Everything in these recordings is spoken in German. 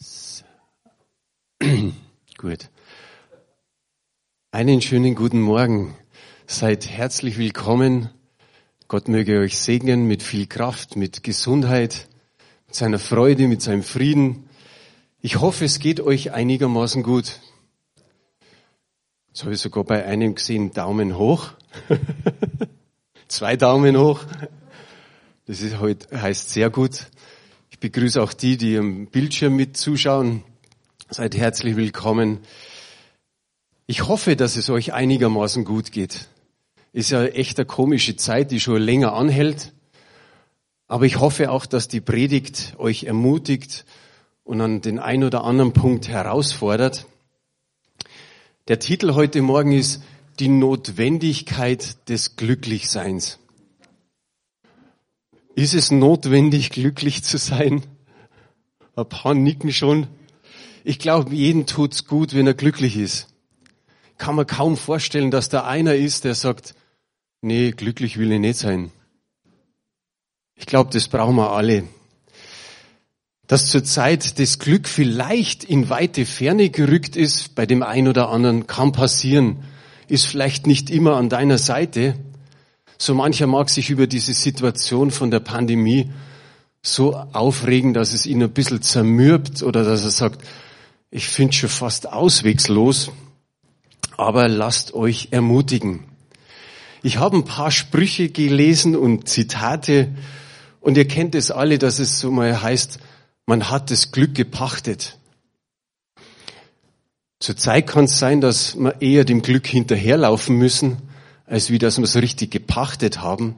Gut. Einen schönen guten Morgen. Seid herzlich willkommen. Gott möge euch segnen mit viel Kraft, mit Gesundheit, mit seiner Freude, mit seinem Frieden. Ich hoffe, es geht euch einigermaßen gut. Jetzt habe ich sogar bei einem gesehen, Daumen hoch. Zwei Daumen hoch. Das ist heute, heißt sehr gut. Ich begrüße auch die, die am Bildschirm mit zuschauen. Seid herzlich willkommen. Ich hoffe, dass es euch einigermaßen gut geht. Ist ja echt eine komische Zeit, die schon länger anhält. Aber ich hoffe auch, dass die Predigt euch ermutigt und an den ein oder anderen Punkt herausfordert. Der Titel heute Morgen ist Die Notwendigkeit des Glücklichseins. Ist es notwendig, glücklich zu sein? Ein paar nicken schon. Ich glaube, jeden tut's gut, wenn er glücklich ist. Kann man kaum vorstellen, dass da einer ist, der sagt, nee, glücklich will ich nicht sein. Ich glaube, das brauchen wir alle. Dass zur Zeit das Glück vielleicht in weite Ferne gerückt ist, bei dem einen oder anderen kann passieren, ist vielleicht nicht immer an deiner Seite. So mancher mag sich über diese Situation von der Pandemie so aufregen, dass es ihn ein bisschen zermürbt oder dass er sagt, ich finde schon fast auswegslos, aber lasst euch ermutigen. Ich habe ein paar Sprüche gelesen und Zitate und ihr kennt es alle, dass es so mal heißt, man hat das Glück gepachtet. Zurzeit kann es sein, dass wir eher dem Glück hinterherlaufen müssen, als wie dass wir es richtig gepachtet haben.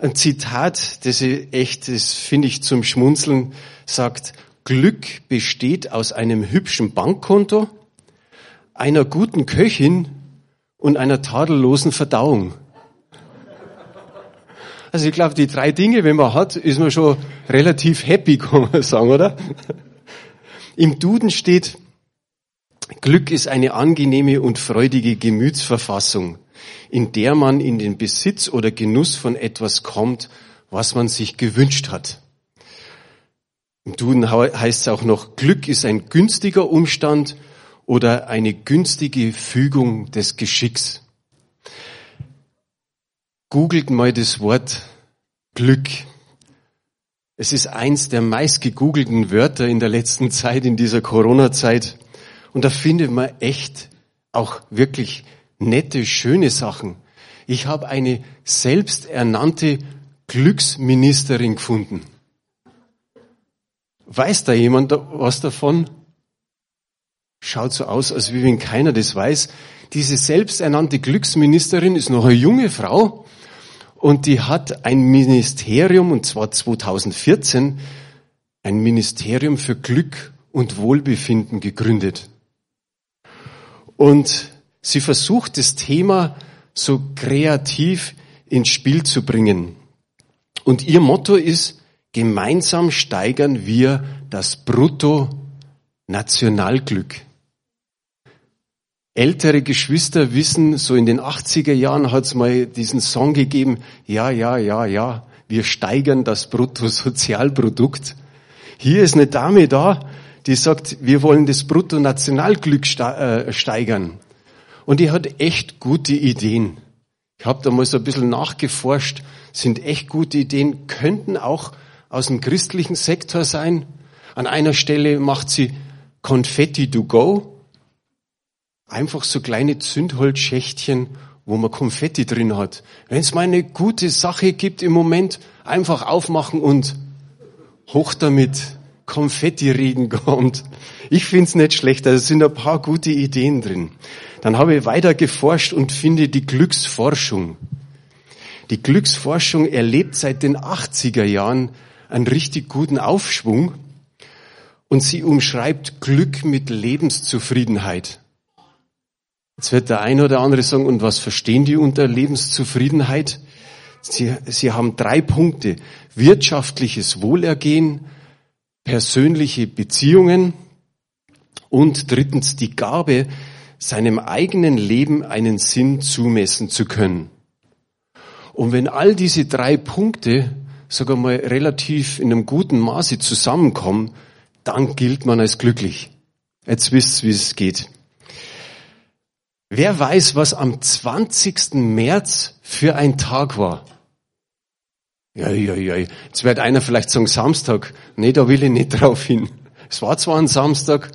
Ein Zitat, das ich echt, das finde ich zum Schmunzeln, sagt, Glück besteht aus einem hübschen Bankkonto, einer guten Köchin und einer tadellosen Verdauung. Also ich glaube, die drei Dinge, wenn man hat, ist man schon relativ happy, kann man sagen, oder? Im Duden steht, Glück ist eine angenehme und freudige Gemütsverfassung, in der man in den Besitz oder Genuss von etwas kommt, was man sich gewünscht hat. Im Duden heißt es auch noch, Glück ist ein günstiger Umstand oder eine günstige Fügung des Geschicks. Googelt mal das Wort Glück. Es ist eins der meist gegoogelten Wörter in der letzten Zeit, in dieser Corona-Zeit. Und da findet man echt auch wirklich nette, schöne Sachen. Ich habe eine selbsternannte Glücksministerin gefunden. Weiß da jemand was davon? Schaut so aus, als wenn keiner das weiß. Diese selbsternannte Glücksministerin ist noch eine junge Frau und die hat ein Ministerium, und zwar 2014, ein Ministerium für Glück und Wohlbefinden gegründet. Und sie versucht das Thema so kreativ ins Spiel zu bringen. Und ihr Motto ist, Gemeinsam steigern wir das Brutto-Nationalglück. Ältere Geschwister wissen, so in den 80er Jahren hat es mal diesen Song gegeben, ja, ja, ja, ja, wir steigern das Bruttosozialprodukt. Hier ist eine Dame da, die sagt, wir wollen das Bruttonationalglück äh, steigern. Und die hat echt gute Ideen. Ich habe da mal so ein bisschen nachgeforscht, sind echt gute Ideen, könnten auch aus dem christlichen Sektor sein. An einer Stelle macht sie Confetti to go. Einfach so kleine Zündholzschächtchen, wo man Konfetti drin hat. Wenn es mal eine gute Sache gibt im Moment, einfach aufmachen und hoch damit. Konfetti-Regen kommt. Ich find's nicht schlecht, da sind ein paar gute Ideen drin. Dann habe ich weiter geforscht und finde die Glücksforschung. Die Glücksforschung erlebt seit den 80er Jahren einen richtig guten Aufschwung und sie umschreibt Glück mit Lebenszufriedenheit. Jetzt wird der eine oder andere sagen, und was verstehen die unter Lebenszufriedenheit? Sie, sie haben drei Punkte. Wirtschaftliches Wohlergehen, persönliche Beziehungen und drittens die Gabe, seinem eigenen Leben einen Sinn zumessen zu können. Und wenn all diese drei Punkte sogar mal relativ in einem guten Maße zusammenkommen, dann gilt man als glücklich. Jetzt wisst ihr, wie es geht. Wer weiß, was am 20. März für ein Tag war? Ja, ja, ja. Jetzt wird einer vielleicht sagen Samstag. Nee, da will ich nicht drauf hin. Es war zwar ein Samstag,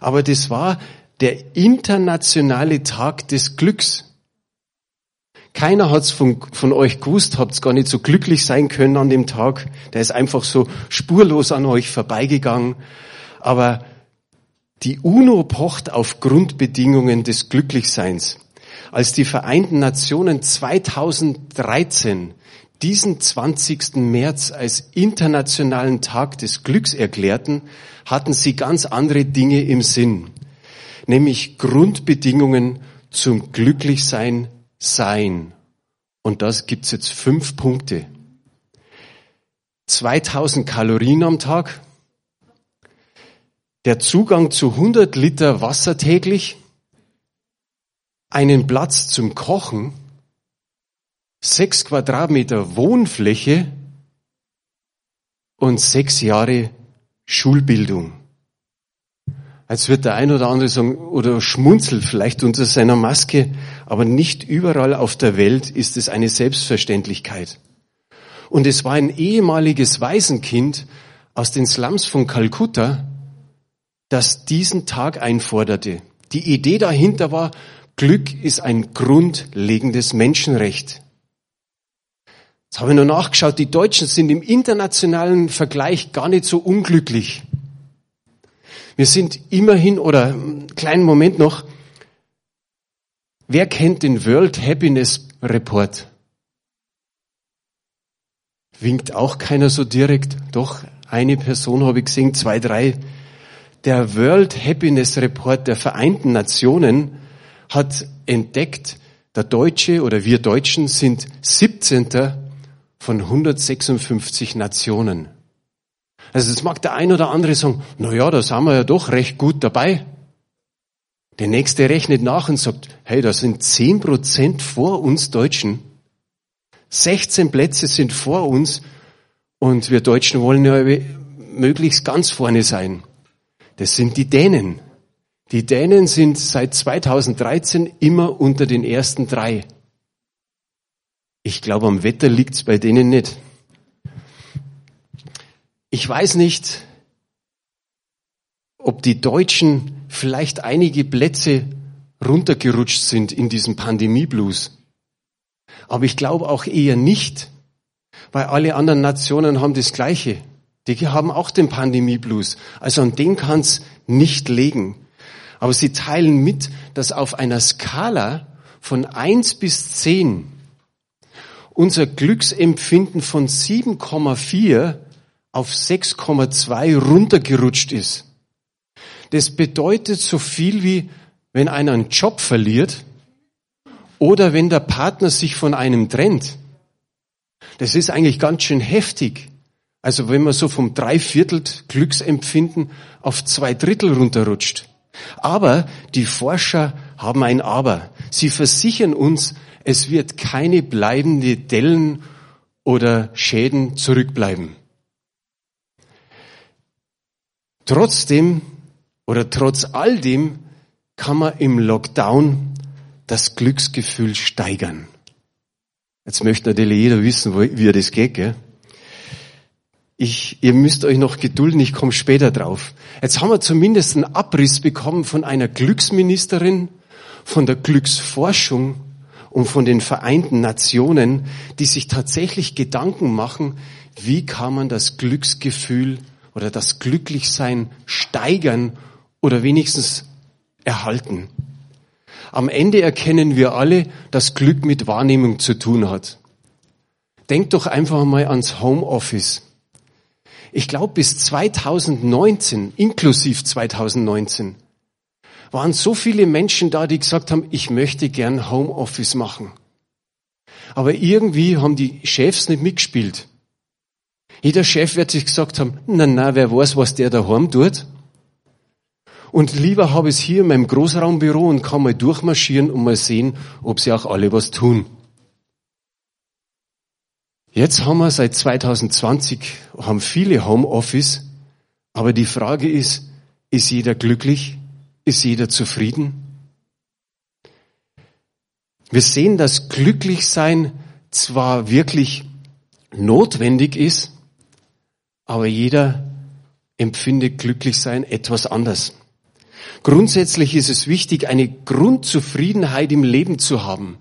aber das war der internationale Tag des Glücks. Keiner hat's von, von euch gewusst, habt's gar nicht so glücklich sein können an dem Tag. Der ist einfach so spurlos an euch vorbeigegangen. Aber die UNO pocht auf Grundbedingungen des Glücklichseins. Als die Vereinten Nationen 2013 diesen 20. März als internationalen Tag des Glücks erklärten, hatten sie ganz andere Dinge im Sinn, nämlich Grundbedingungen zum Glücklichsein sein. Und das gibt's jetzt fünf Punkte. 2000 Kalorien am Tag, der Zugang zu 100 Liter Wasser täglich, einen Platz zum Kochen, sechs Quadratmeter Wohnfläche und sechs Jahre Schulbildung. Jetzt wird der ein oder andere sagen, oder schmunzelt vielleicht unter seiner Maske, aber nicht überall auf der Welt ist es eine Selbstverständlichkeit. Und es war ein ehemaliges Waisenkind aus den Slums von Kalkutta, das diesen Tag einforderte. Die Idee dahinter war, Glück ist ein grundlegendes Menschenrecht. Jetzt habe ich noch nachgeschaut, die Deutschen sind im internationalen Vergleich gar nicht so unglücklich. Wir sind immerhin, oder einen kleinen Moment noch, wer kennt den World Happiness Report? Winkt auch keiner so direkt. Doch, eine Person habe ich gesehen, zwei, drei der World Happiness Report der Vereinten Nationen hat entdeckt, der Deutsche oder wir Deutschen sind 17. von 156 Nationen. Also es mag der ein oder andere sagen, na ja, da sind wir ja doch recht gut dabei. Der nächste rechnet nach und sagt, hey, da sind 10 Prozent vor uns Deutschen. 16 Plätze sind vor uns und wir Deutschen wollen ja möglichst ganz vorne sein. Das sind die Dänen. Die Dänen sind seit 2013 immer unter den ersten drei. Ich glaube, am Wetter liegt's bei denen nicht. Ich weiß nicht, ob die Deutschen vielleicht einige Plätze runtergerutscht sind in diesem Pandemieblues. Aber ich glaube auch eher nicht, weil alle anderen Nationen haben das Gleiche. Die haben auch den Pandemie-Blues. Also an den kann es nicht legen. Aber sie teilen mit, dass auf einer Skala von eins bis zehn unser Glücksempfinden von 7,4 auf 6,2 runtergerutscht ist. Das bedeutet so viel wie, wenn einer einen Job verliert oder wenn der Partner sich von einem trennt. Das ist eigentlich ganz schön heftig. Also wenn man so vom Dreiviertel Glücksempfinden auf zwei Drittel runterrutscht. Aber die Forscher haben ein Aber. Sie versichern uns, es wird keine bleibende Dellen oder Schäden zurückbleiben. Trotzdem oder trotz all dem kann man im Lockdown das Glücksgefühl steigern. Jetzt möchte natürlich jeder wissen, wie das geht. Gell? Ich, ihr müsst euch noch gedulden, ich komme später drauf. Jetzt haben wir zumindest einen Abriss bekommen von einer Glücksministerin, von der Glücksforschung und von den Vereinten Nationen, die sich tatsächlich Gedanken machen, wie kann man das Glücksgefühl oder das Glücklichsein steigern oder wenigstens erhalten. Am Ende erkennen wir alle, dass Glück mit Wahrnehmung zu tun hat. Denkt doch einfach mal ans Homeoffice ich glaube bis 2019, inklusiv 2019, waren so viele Menschen da, die gesagt haben, ich möchte gern Homeoffice machen. Aber irgendwie haben die Chefs nicht mitgespielt. Jeder Chef wird sich gesagt haben, na, na, wer weiß, was der daheim tut. Und lieber habe ich es hier in meinem Großraumbüro und kann mal durchmarschieren und mal sehen, ob sie auch alle was tun. Jetzt haben wir seit 2020 haben viele Homeoffice, Aber die Frage ist, ist jeder glücklich? Ist jeder zufrieden? Wir sehen, dass Glücklichsein zwar wirklich notwendig ist, aber jeder empfindet Glücklichsein etwas anders. Grundsätzlich ist es wichtig, eine Grundzufriedenheit im Leben zu haben.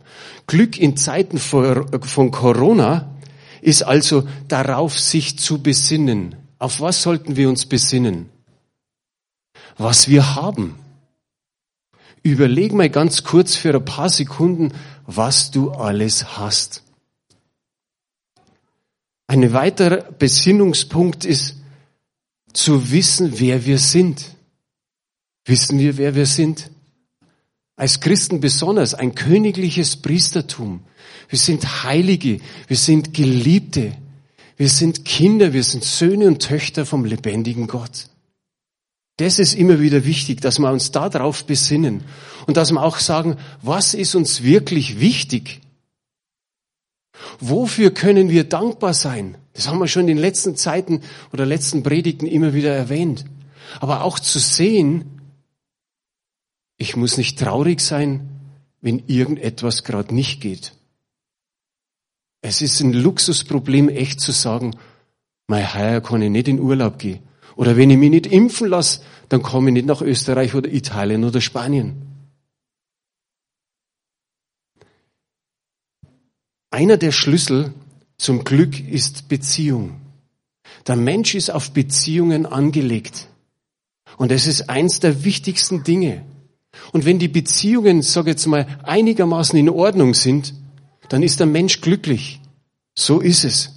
Glück in Zeiten von Corona ist also darauf, sich zu besinnen. Auf was sollten wir uns besinnen? Was wir haben. Überleg mal ganz kurz für ein paar Sekunden, was du alles hast. Ein weiterer Besinnungspunkt ist, zu wissen, wer wir sind. Wissen wir, wer wir sind? Als Christen besonders ein königliches Priestertum. Wir sind Heilige, wir sind Geliebte, wir sind Kinder, wir sind Söhne und Töchter vom lebendigen Gott. Das ist immer wieder wichtig, dass wir uns darauf besinnen und dass wir auch sagen, was ist uns wirklich wichtig? Wofür können wir dankbar sein? Das haben wir schon in den letzten Zeiten oder letzten Predigten immer wieder erwähnt. Aber auch zu sehen, ich muss nicht traurig sein, wenn irgendetwas gerade nicht geht. Es ist ein Luxusproblem, echt zu sagen, mein Heuer kann ich nicht in Urlaub gehen. Oder wenn ich mich nicht impfen lasse, dann komme ich nicht nach Österreich oder Italien oder Spanien. Einer der Schlüssel zum Glück ist Beziehung. Der Mensch ist auf Beziehungen angelegt. Und es ist eins der wichtigsten Dinge. Und wenn die Beziehungen, sage jetzt mal, einigermaßen in Ordnung sind, dann ist der Mensch glücklich. So ist es.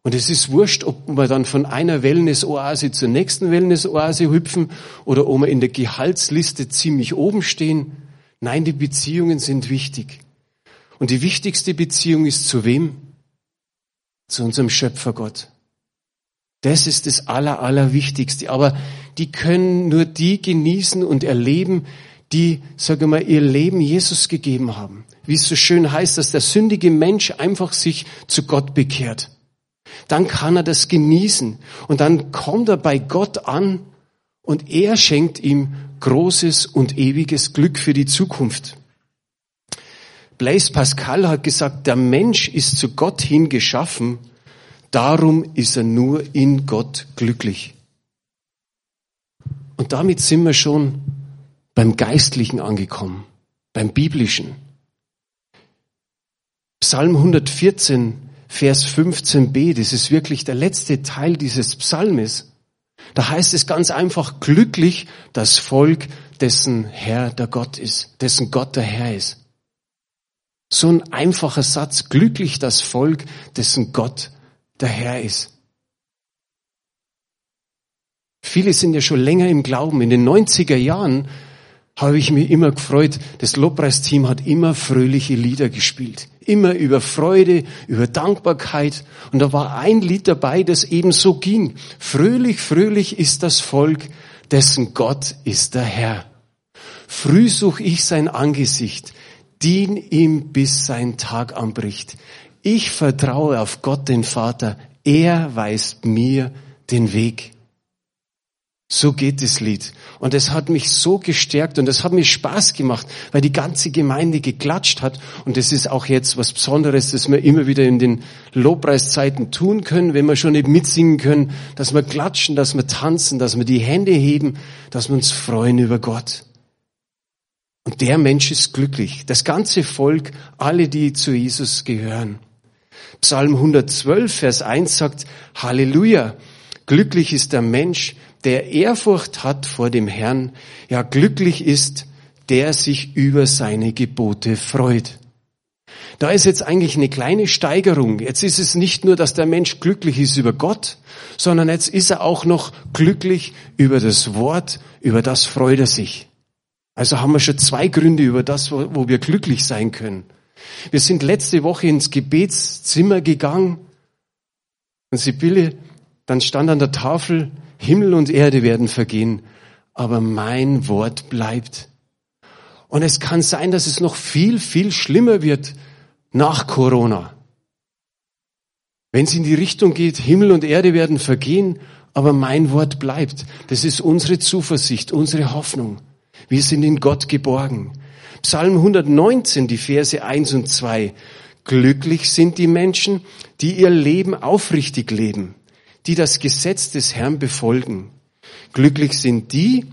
Und es ist wurscht, ob wir dann von einer Wellness-Oase zur nächsten Wellness-Oase hüpfen oder ob wir in der Gehaltsliste ziemlich oben stehen. Nein, die Beziehungen sind wichtig. Und die wichtigste Beziehung ist zu wem? Zu unserem Schöpfer Gott. Das ist das Aller, Allerwichtigste. Aber die können nur die genießen und erleben, die, sage mal, ihr Leben Jesus gegeben haben. Wie es so schön heißt, dass der sündige Mensch einfach sich zu Gott bekehrt. Dann kann er das genießen. Und dann kommt er bei Gott an und er schenkt ihm großes und ewiges Glück für die Zukunft. Blaise Pascal hat gesagt, der Mensch ist zu Gott hin geschaffen Darum ist er nur in Gott glücklich. Und damit sind wir schon beim Geistlichen angekommen, beim Biblischen. Psalm 114, Vers 15b, das ist wirklich der letzte Teil dieses Psalmes. Da heißt es ganz einfach, glücklich das Volk, dessen Herr der Gott ist, dessen Gott der Herr ist. So ein einfacher Satz, glücklich das Volk, dessen Gott der Herr ist. Viele sind ja schon länger im Glauben. In den 90er Jahren habe ich mich immer gefreut, das Lobpreisteam hat immer fröhliche Lieder gespielt. Immer über Freude, über Dankbarkeit. Und da war ein Lied dabei, das eben so ging. Fröhlich, fröhlich ist das Volk, dessen Gott ist der Herr. Früh such ich sein Angesicht, dien ihm, bis sein Tag anbricht. Ich vertraue auf Gott, den Vater. Er weist mir den Weg. So geht das Lied. Und es hat mich so gestärkt und es hat mir Spaß gemacht, weil die ganze Gemeinde geklatscht hat. Und das ist auch jetzt was Besonderes, das wir immer wieder in den Lobpreiszeiten tun können, wenn wir schon nicht mitsingen können, dass wir klatschen, dass wir tanzen, dass wir die Hände heben, dass wir uns freuen über Gott. Und der Mensch ist glücklich. Das ganze Volk, alle, die zu Jesus gehören. Psalm 112, Vers 1 sagt, Halleluja, glücklich ist der Mensch, der Ehrfurcht hat vor dem Herrn, ja glücklich ist, der sich über seine Gebote freut. Da ist jetzt eigentlich eine kleine Steigerung. Jetzt ist es nicht nur, dass der Mensch glücklich ist über Gott, sondern jetzt ist er auch noch glücklich über das Wort, über das freut er sich. Also haben wir schon zwei Gründe über das, wo wir glücklich sein können. Wir sind letzte Woche ins Gebetszimmer gegangen und Sibylle, dann stand an der Tafel, Himmel und Erde werden vergehen, aber mein Wort bleibt. Und es kann sein, dass es noch viel, viel schlimmer wird nach Corona. Wenn es in die Richtung geht, Himmel und Erde werden vergehen, aber mein Wort bleibt. Das ist unsere Zuversicht, unsere Hoffnung. Wir sind in Gott geborgen. Psalm 119, die Verse 1 und 2. Glücklich sind die Menschen, die ihr Leben aufrichtig leben, die das Gesetz des Herrn befolgen. Glücklich sind die,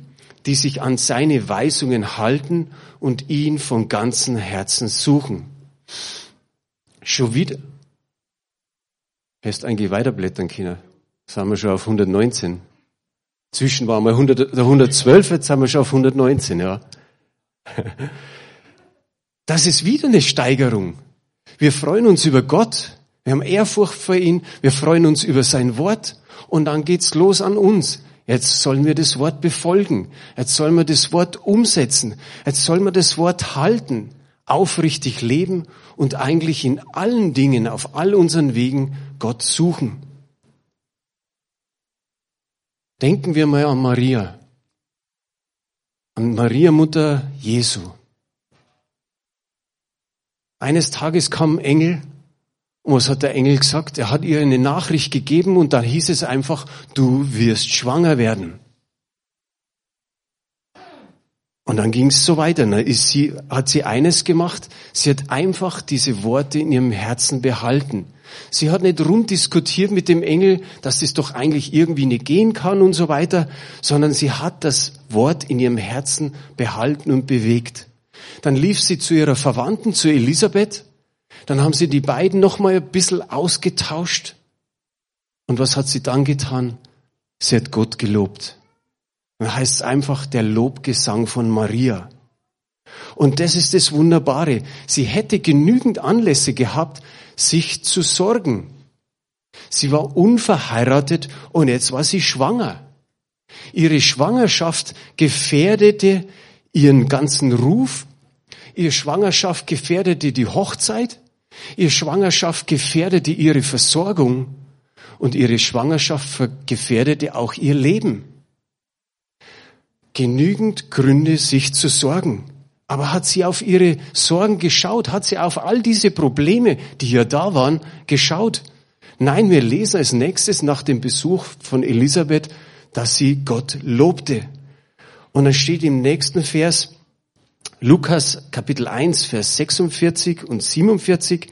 die sich an seine Weisungen halten und ihn von ganzem Herzen suchen. Schon wieder. Hast eigentlich weiterblättern können. Sind wir schon auf 119. Zwischen waren wir 100, 112, jetzt sind wir schon auf 119, ja. Das ist wieder eine Steigerung. Wir freuen uns über Gott. Wir haben Ehrfurcht vor ihm. Wir freuen uns über sein Wort. Und dann geht's los an uns. Jetzt sollen wir das Wort befolgen. Jetzt sollen wir das Wort umsetzen. Jetzt sollen wir das Wort halten, aufrichtig leben und eigentlich in allen Dingen, auf all unseren Wegen Gott suchen. Denken wir mal an Maria, an Maria Mutter Jesu. Eines Tages kam ein Engel und was hat der Engel gesagt? Er hat ihr eine Nachricht gegeben und da hieß es einfach, du wirst schwanger werden. Und dann ging es so weiter. Ne? Ist sie, hat sie eines gemacht, sie hat einfach diese Worte in ihrem Herzen behalten. Sie hat nicht rund diskutiert mit dem Engel, dass das doch eigentlich irgendwie nicht gehen kann und so weiter, sondern sie hat das Wort in ihrem Herzen behalten und bewegt. Dann lief sie zu ihrer Verwandten, zu Elisabeth. Dann haben sie die beiden noch mal ein bisschen ausgetauscht. Und was hat sie dann getan? Sie hat Gott gelobt. Dann heißt es einfach der Lobgesang von Maria. Und das ist das Wunderbare. Sie hätte genügend Anlässe gehabt, sich zu sorgen. Sie war unverheiratet und jetzt war sie schwanger. Ihre Schwangerschaft gefährdete ihren ganzen Ruf, ihre Schwangerschaft gefährdete die Hochzeit, ihre Schwangerschaft gefährdete ihre Versorgung und ihre Schwangerschaft gefährdete auch ihr Leben. Genügend Gründe, sich zu sorgen. Aber hat sie auf ihre Sorgen geschaut? Hat sie auf all diese Probleme, die ja da waren, geschaut? Nein, wir lesen als nächstes nach dem Besuch von Elisabeth, dass sie Gott lobte. Und dann steht im nächsten Vers, Lukas Kapitel 1, Vers 46 und 47,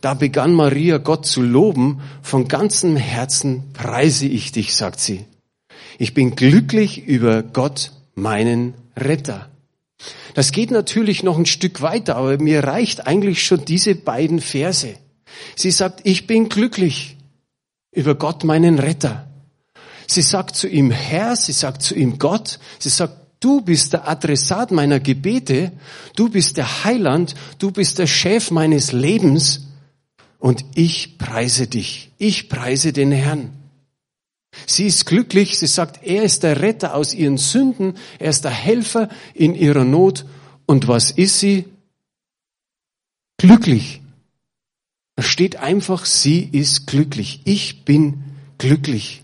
da begann Maria Gott zu loben, von ganzem Herzen preise ich dich, sagt sie. Ich bin glücklich über Gott, meinen Retter. Das geht natürlich noch ein Stück weiter, aber mir reicht eigentlich schon diese beiden Verse. Sie sagt, ich bin glücklich über Gott, meinen Retter. Sie sagt zu ihm Herr, sie sagt zu ihm Gott, sie sagt, du bist der Adressat meiner Gebete, du bist der Heiland, du bist der Chef meines Lebens und ich preise dich, ich preise den Herrn. Sie ist glücklich, sie sagt, er ist der Retter aus ihren Sünden, er ist der Helfer in ihrer Not. Und was ist sie? Glücklich. Da steht einfach, sie ist glücklich. Ich bin glücklich.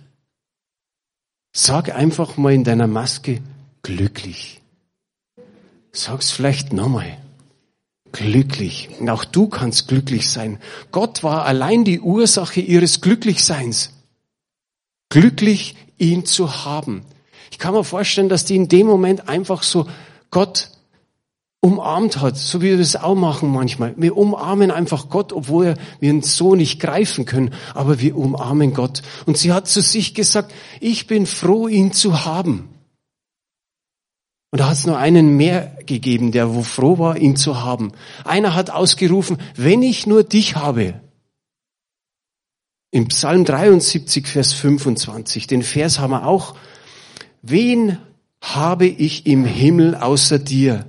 Sag einfach mal in deiner Maske, glücklich. Sag's vielleicht nochmal. Glücklich. Und auch du kannst glücklich sein. Gott war allein die Ursache ihres Glücklichseins glücklich, ihn zu haben. Ich kann mir vorstellen, dass die in dem Moment einfach so Gott umarmt hat, so wie wir das auch machen manchmal. Wir umarmen einfach Gott, obwohl wir ihn so nicht greifen können, aber wir umarmen Gott. Und sie hat zu sich gesagt, ich bin froh, ihn zu haben. Und da hat es nur einen mehr gegeben, der wo froh war, ihn zu haben. Einer hat ausgerufen, wenn ich nur dich habe. Im Psalm 73, Vers 25, den Vers haben wir auch. Wen habe ich im Himmel außer dir?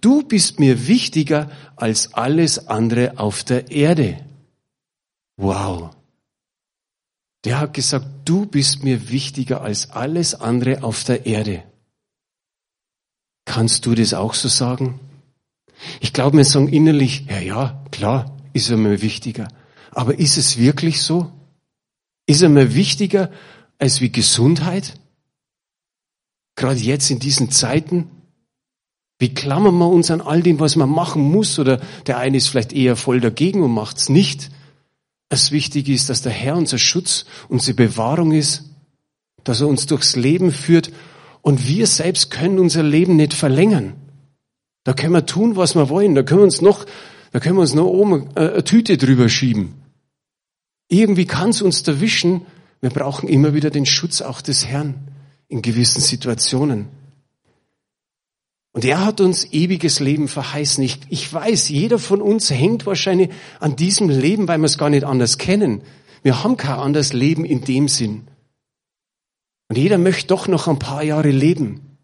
Du bist mir wichtiger als alles andere auf der Erde. Wow. Der hat gesagt, du bist mir wichtiger als alles andere auf der Erde. Kannst du das auch so sagen? Ich glaube, wir sagen innerlich, ja, ja, klar, ist er mir wichtiger. Aber ist es wirklich so? Ist er mir wichtiger als wie Gesundheit? Gerade jetzt in diesen Zeiten? Wie klammern wir uns an all dem, was man machen muss? Oder der eine ist vielleicht eher voll dagegen und macht's nicht. Das Wichtige ist, dass der Herr unser Schutz, unsere Bewahrung ist. dass er uns durchs Leben führt und wir selbst können unser Leben nicht verlängern. Da können wir tun, was wir wollen. Da können wir uns noch, da können wir uns noch oben äh, eine Tüte drüber schieben. Irgendwie kann es uns erwischen. Wir brauchen immer wieder den Schutz auch des Herrn in gewissen Situationen. Und er hat uns ewiges Leben verheißen. Ich, ich weiß, jeder von uns hängt wahrscheinlich an diesem Leben, weil wir es gar nicht anders kennen. Wir haben kein anderes Leben in dem Sinn. Und jeder möchte doch noch ein paar Jahre leben.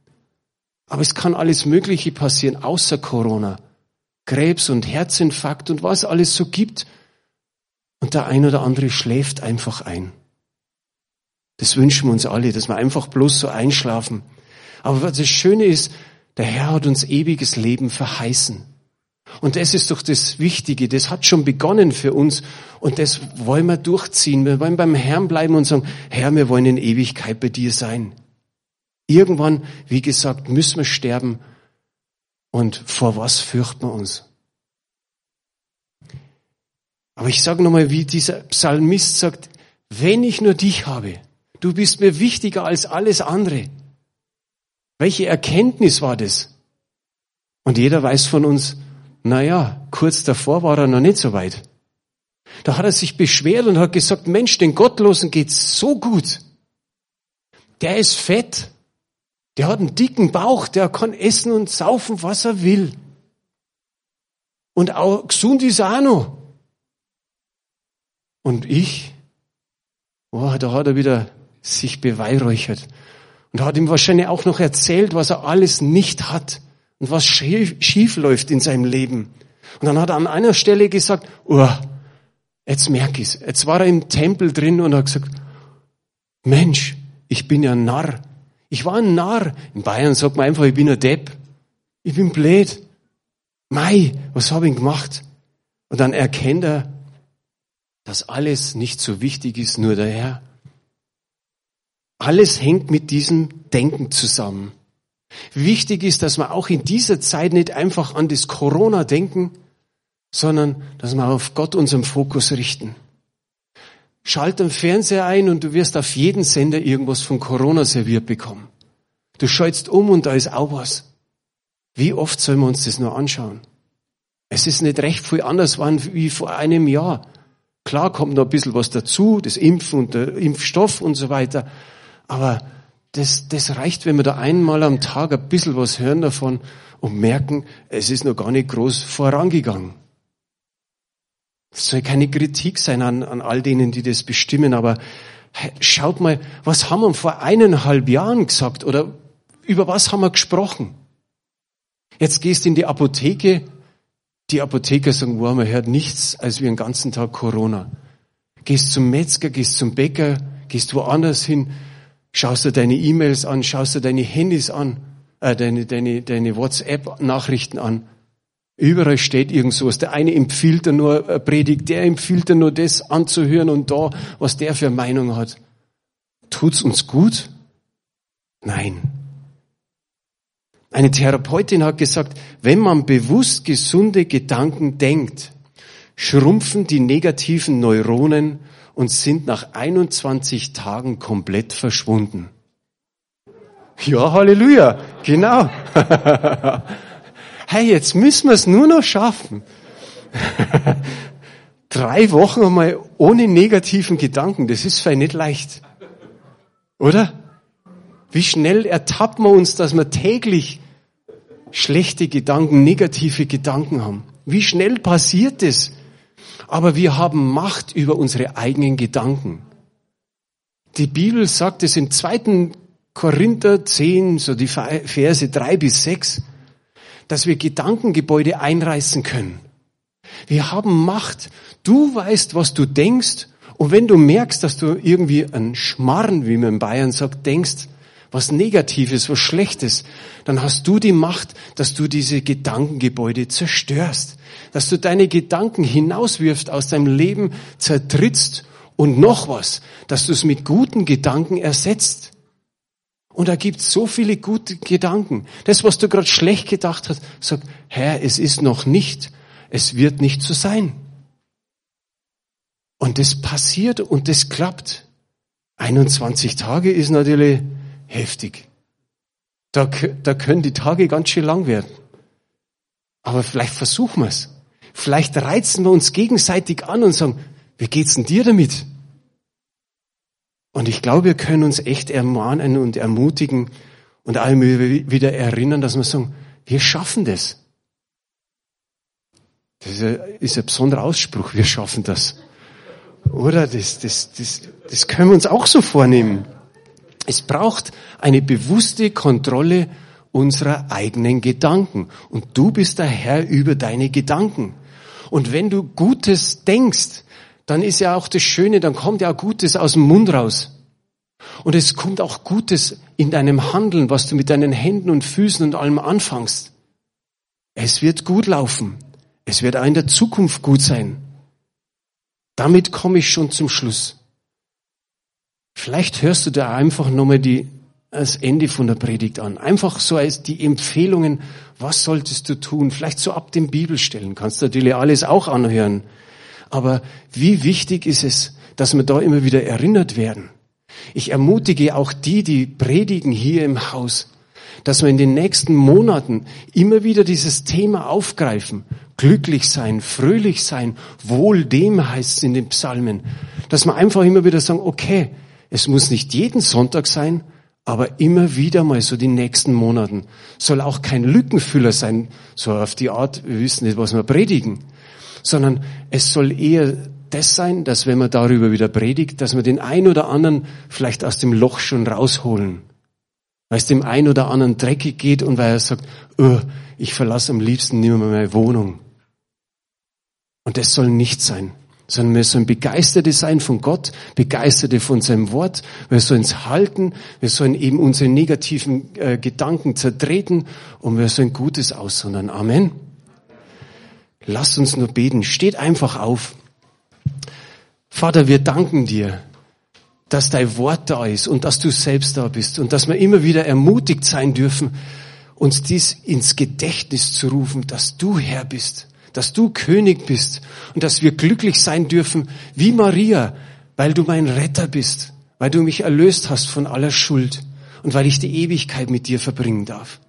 Aber es kann alles Mögliche passieren, außer Corona. Krebs und Herzinfarkt und was alles so gibt. Und der ein oder andere schläft einfach ein. Das wünschen wir uns alle, dass wir einfach bloß so einschlafen. Aber was das Schöne ist, der Herr hat uns ewiges Leben verheißen. Und das ist doch das Wichtige. Das hat schon begonnen für uns. Und das wollen wir durchziehen. Wir wollen beim Herrn bleiben und sagen, Herr, wir wollen in Ewigkeit bei dir sein. Irgendwann, wie gesagt, müssen wir sterben. Und vor was fürchten wir uns? Aber ich sage nochmal, wie dieser Psalmist sagt, wenn ich nur dich habe, du bist mir wichtiger als alles andere. Welche Erkenntnis war das? Und jeder weiß von uns, na ja, kurz davor war er noch nicht so weit. Da hat er sich beschwert und hat gesagt, Mensch, den Gottlosen geht's so gut. Der ist fett. Der hat einen dicken Bauch, der kann essen und saufen, was er will. Und auch gesund ist er auch noch. Und ich, oh, da hat er wieder sich beweihräuchert und hat ihm wahrscheinlich auch noch erzählt, was er alles nicht hat und was schief, schief läuft in seinem Leben. Und dann hat er an einer Stelle gesagt, oh, jetzt merk ich's. Jetzt war er im Tempel drin und hat gesagt, Mensch, ich bin ja ein Narr. Ich war ein Narr. In Bayern sagt man einfach, ich bin ein Depp. Ich bin blöd. Mei, was habe ich gemacht? Und dann erkennt er, dass alles nicht so wichtig ist, nur der Herr. Alles hängt mit diesem Denken zusammen. Wichtig ist, dass wir auch in dieser Zeit nicht einfach an das Corona denken, sondern dass wir auf Gott unseren Fokus richten. Schalt den Fernseher ein und du wirst auf jeden Sender irgendwas von Corona serviert bekommen. Du schaltest um und da ist auch was. Wie oft sollen wir uns das nur anschauen? Es ist nicht recht viel anders wie vor einem Jahr. Klar kommt noch ein bisschen was dazu, das Impfen und der Impfstoff und so weiter. Aber das, das reicht, wenn wir da einmal am Tag ein bisschen was hören davon und merken, es ist noch gar nicht groß vorangegangen. Es soll keine Kritik sein an, an all denen, die das bestimmen, aber schaut mal, was haben wir vor eineinhalb Jahren gesagt oder über was haben wir gesprochen? Jetzt gehst du in die Apotheke, die Apotheker sagen, wow, man hört nichts als wie den ganzen Tag Corona. Gehst zum Metzger, gehst zum Bäcker, gehst woanders hin, Schaust du deine E-Mails an, schaust du deine Handys an, äh, deine, deine, deine WhatsApp-Nachrichten an. Überall steht irgend sowas. Der eine empfiehlt dir nur Predigt, der empfiehlt dir nur das anzuhören und da, was der für Meinung hat. Tut's uns gut? Nein. Eine Therapeutin hat gesagt, wenn man bewusst gesunde Gedanken denkt, schrumpfen die negativen Neuronen und sind nach 21 Tagen komplett verschwunden. Ja, Halleluja, genau. hey, jetzt müssen wir es nur noch schaffen. Drei Wochen einmal ohne negativen Gedanken, das ist vielleicht nicht leicht. Oder? Wie schnell ertappen wir uns, dass wir täglich schlechte Gedanken, negative Gedanken haben? Wie schnell passiert das? aber wir haben Macht über unsere eigenen Gedanken. Die Bibel sagt es im zweiten Korinther 10, so die Verse drei bis sechs, dass wir Gedankengebäude einreißen können. Wir haben Macht. Du weißt, was du denkst. Und wenn du merkst, dass du irgendwie ein Schmarren, wie man in Bayern sagt, denkst, was Negatives, was Schlechtes, dann hast du die Macht, dass du diese Gedankengebäude zerstörst, dass du deine Gedanken hinauswirfst aus deinem Leben, zertrittst und noch was, dass du es mit guten Gedanken ersetzt. Und da gibt's so viele gute Gedanken. Das, was du gerade schlecht gedacht hast, sag, Herr, es ist noch nicht, es wird nicht so sein. Und das passiert und das klappt. 21 Tage ist natürlich heftig. Da, da können die Tage ganz schön lang werden. Aber vielleicht versuchen wir es. Vielleicht reizen wir uns gegenseitig an und sagen, wie geht's denn dir damit? Und ich glaube, wir können uns echt ermahnen und ermutigen und allem wieder erinnern, dass wir sagen, wir schaffen das. Das ist ein, ist ein besonderer Ausspruch, wir schaffen das. Oder? Das, das, das, das können wir uns auch so vornehmen. Es braucht eine bewusste Kontrolle unserer eigenen Gedanken. Und du bist der Herr über deine Gedanken. Und wenn du Gutes denkst, dann ist ja auch das Schöne, dann kommt ja auch Gutes aus dem Mund raus. Und es kommt auch Gutes in deinem Handeln, was du mit deinen Händen und Füßen und allem anfangst. Es wird gut laufen. Es wird auch in der Zukunft gut sein. Damit komme ich schon zum Schluss. Vielleicht hörst du da einfach nochmal die, das Ende von der Predigt an. Einfach so als die Empfehlungen, was solltest du tun? Vielleicht so ab den Bibelstellen. Kannst du natürlich alles auch anhören. Aber wie wichtig ist es, dass wir da immer wieder erinnert werden? Ich ermutige auch die, die predigen hier im Haus, dass wir in den nächsten Monaten immer wieder dieses Thema aufgreifen. Glücklich sein, fröhlich sein, wohl dem heißt es in den Psalmen. Dass wir einfach immer wieder sagen, okay, es muss nicht jeden Sonntag sein, aber immer wieder mal so die nächsten Monaten. Soll auch kein Lückenfüller sein, so auf die Art, wir wissen nicht, was wir predigen, sondern es soll eher das sein, dass wenn man darüber wieder predigt, dass wir den ein oder anderen vielleicht aus dem Loch schon rausholen weil es dem einen oder anderen dreckig geht und weil er sagt, oh, ich verlasse am liebsten nicht mehr meine Wohnung. Und das soll nicht sein, sondern wir sollen Begeisterte sein von Gott, Begeisterte von seinem Wort. Wir sollen es halten, wir sollen eben unsere negativen äh, Gedanken zertreten und wir sollen Gutes aussondern. Amen. Lass uns nur beten. Steht einfach auf. Vater, wir danken dir dass dein Wort da ist und dass du selbst da bist und dass wir immer wieder ermutigt sein dürfen, uns dies ins Gedächtnis zu rufen, dass du Herr bist, dass du König bist und dass wir glücklich sein dürfen wie Maria, weil du mein Retter bist, weil du mich erlöst hast von aller Schuld und weil ich die Ewigkeit mit dir verbringen darf.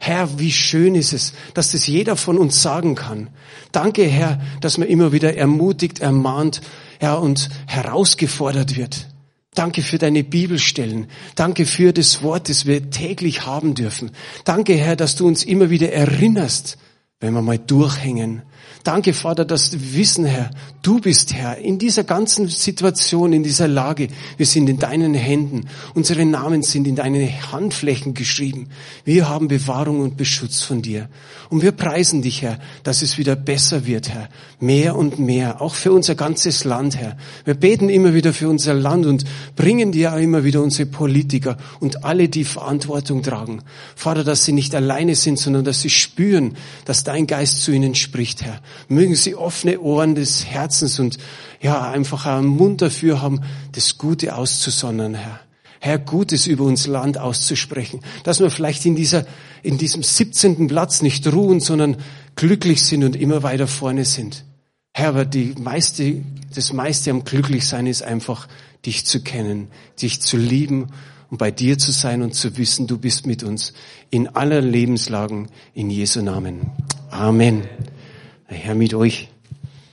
Herr, wie schön ist es, dass das jeder von uns sagen kann. Danke, Herr, dass man immer wieder ermutigt, ermahnt, Herr, und herausgefordert wird. Danke für deine Bibelstellen. Danke für das Wort, das wir täglich haben dürfen. Danke, Herr, dass du uns immer wieder erinnerst, wenn wir mal durchhängen, Danke, Vater, dass wir wissen, Herr, du bist Herr in dieser ganzen Situation, in dieser Lage. Wir sind in deinen Händen. Unsere Namen sind in deine Handflächen geschrieben. Wir haben Bewahrung und Beschutz von dir. Und wir preisen dich, Herr, dass es wieder besser wird, Herr. Mehr und mehr, auch für unser ganzes Land, Herr. Wir beten immer wieder für unser Land und bringen dir auch immer wieder unsere Politiker und alle, die Verantwortung tragen. Vater, dass sie nicht alleine sind, sondern dass sie spüren, dass dein Geist zu ihnen spricht, Herr. Mögen sie offene Ohren des Herzens und ja, einfach einen Mund dafür haben, das Gute auszusondern, Herr. Herr, Gutes über uns Land auszusprechen. Dass wir vielleicht in dieser, in diesem 17. Platz nicht ruhen, sondern glücklich sind und immer weiter vorne sind. Herr, aber die meiste, das meiste am Glücklichsein ist einfach, dich zu kennen, dich zu lieben und bei dir zu sein und zu wissen, du bist mit uns in aller Lebenslagen in Jesu Namen. Amen. Herr mit euch.